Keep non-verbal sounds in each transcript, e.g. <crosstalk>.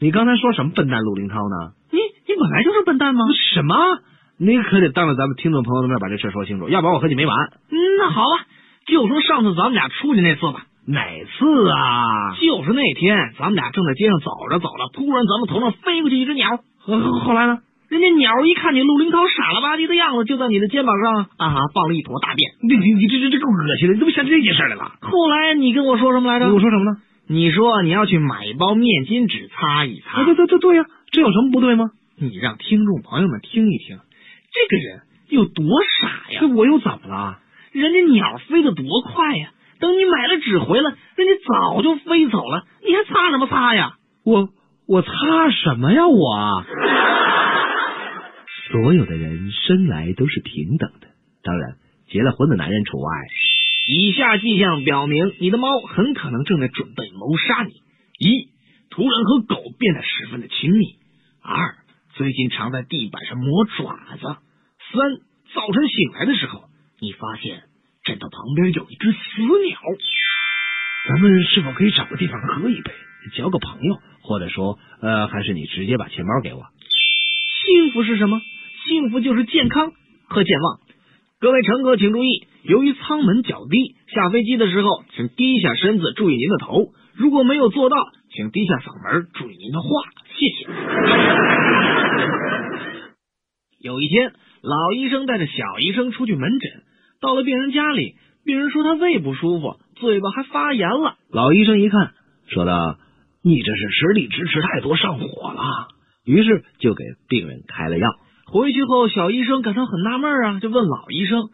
你刚才说什么笨蛋陆林涛呢？你你本来就是笨蛋吗？什么？你可得当着咱们听众朋友的面把这事说清楚，要不然我和你没完。嗯，那好吧，就说上次咱们俩出去那次吧。哪次啊？就是那天，咱们俩正在街上走着走着，突然咱们头上飞过去一只鸟。后来呢？人家鸟一看你陆林涛傻了吧唧的样子，就在你的肩膀上啊放了一坨大便。你你你这这这够恶心的，你怎么想起这件事来了？后来你跟我说什么来着？我说什么呢？你说你要去买一包面巾纸擦一擦。对对对对呀，这有什么不对吗？你让听众朋友们听一听，这个人有多傻呀？我又怎么了？人家鸟飞得多快呀！等你买了纸回来，人家早就飞走了，你还擦什么擦呀？我我擦什么呀？我。<laughs> 所有的人生来都是平等的，当然结了婚的男人除外。以下迹象表明，你的猫很可能正在准备谋杀你：一、突然和狗变得十分的亲密；二、最近常在地板上磨爪子；三、早晨醒来的时候，你发现枕头旁边有一只死鸟。咱们是否可以找个地方喝一杯，交个朋友，或者说，呃，还是你直接把钱包给我？幸福是什么？幸福就是健康和健忘。各位乘客请注意，由于舱门较低，下飞机的时候请低下身子，注意您的头。如果没有做到，请低下嗓门，注意您的话。谢谢。<laughs> 有一天，老医生带着小医生出去门诊，到了病人家里，病人说他胃不舒服，嘴巴还发炎了。老医生一看，说道：“你这是吃荔枝吃太多上火了。”于是就给病人开了药。回去后，小医生感到很纳闷啊，就问老医生：“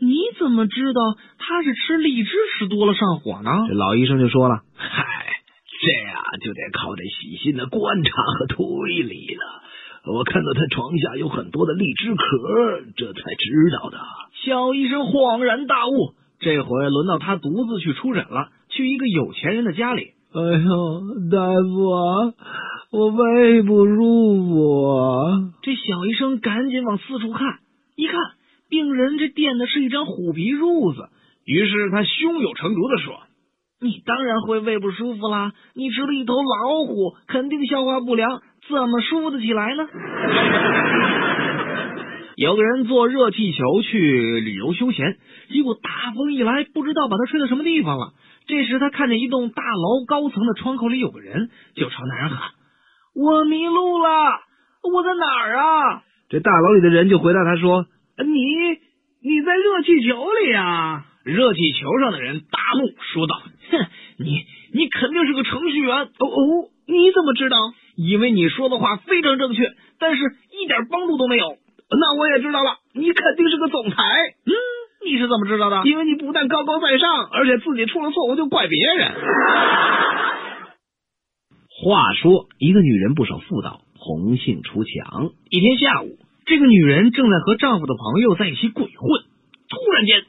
你怎么知道他是吃荔枝吃多了上火呢？”这老医生就说了：“嗨，这呀就得靠这细心的观察和推理了。我看到他床下有很多的荔枝壳，这才知道的。”小医生恍然大悟，这回轮到他独自去出诊了，去一个有钱人的家里。哎呦，大夫啊！我胃不舒服，啊这小医生赶紧往四处看，一看病人这垫的是一张虎皮褥子，于是他胸有成竹的说：“你当然会胃不舒服啦，你吃了一头老虎，肯定消化不良，怎么舒服得起来呢？” <laughs> 有个人坐热气球去旅游休闲，结果大风一来，不知道把他吹到什么地方了。这时他看见一栋大楼高层的窗口里有个人，就朝那人喊。我迷路了，我在哪儿啊？这大楼里的人就回答他说：“你你在热气球里啊？”热气球上的人大怒，说道：“哼，你你肯定是个程序员。哦哦，你怎么知道？因为你说的话非常正确，但是一点帮助都没有。那我也知道了，你肯定是个总裁。嗯，你是怎么知道的？因为你不但高高在上，而且自己出了错误就怪别人。”话说，一个女人不守妇道，红杏出墙。一天下午，这个女人正在和丈夫的朋友在一起鬼混。突然间，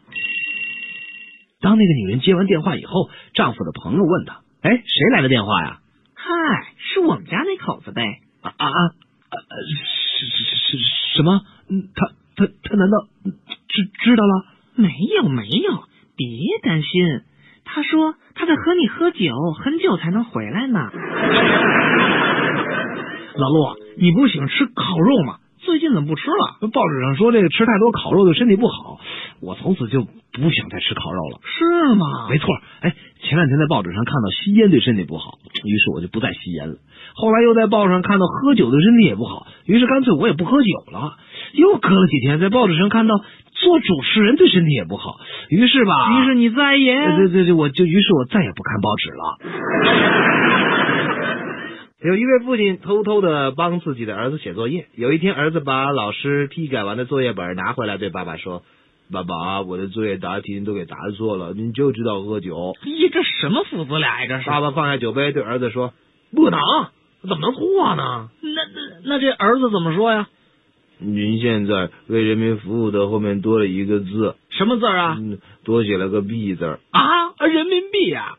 当那个女人接完电话以后，丈夫的朋友问她：“哎，谁来的电话呀？”“嗨，是我们家那口子呗。”“啊啊啊！是是是什么？他他他难道知知道了？”“没有没有，别担心。”他说他在和你喝酒，很久才能回来呢。老陆，你不是喜欢吃烤肉吗？最近怎么不吃了？报纸上说这个吃太多烤肉对身体不好，我从此就不想再吃烤肉了。是吗？没错。哎，前两天在报纸上看到吸烟对身体不好，于是我就不再吸烟了。后来又在报上看到喝酒对身体也不好，于是干脆我也不喝酒了。又隔了几天，在报纸上看到。做主持人对身体也不好，于是吧，于是你再也，对对对，我就于是我再也不看报纸了。有一位父亲偷偷的帮自己的儿子写作业，有一天儿子把老师批改完的作业本拿回来，对爸爸说：“爸爸，我的作业答题都给答错了，你就知道喝酒。”咦，这什么父子俩呀？这是。爸爸放下酒杯，对儿子说：“不能，怎么能错呢？”那那那这儿子怎么说呀？您现在为人民服务的后面多了一个字，什么字啊？多写了个币字啊，人民币呀。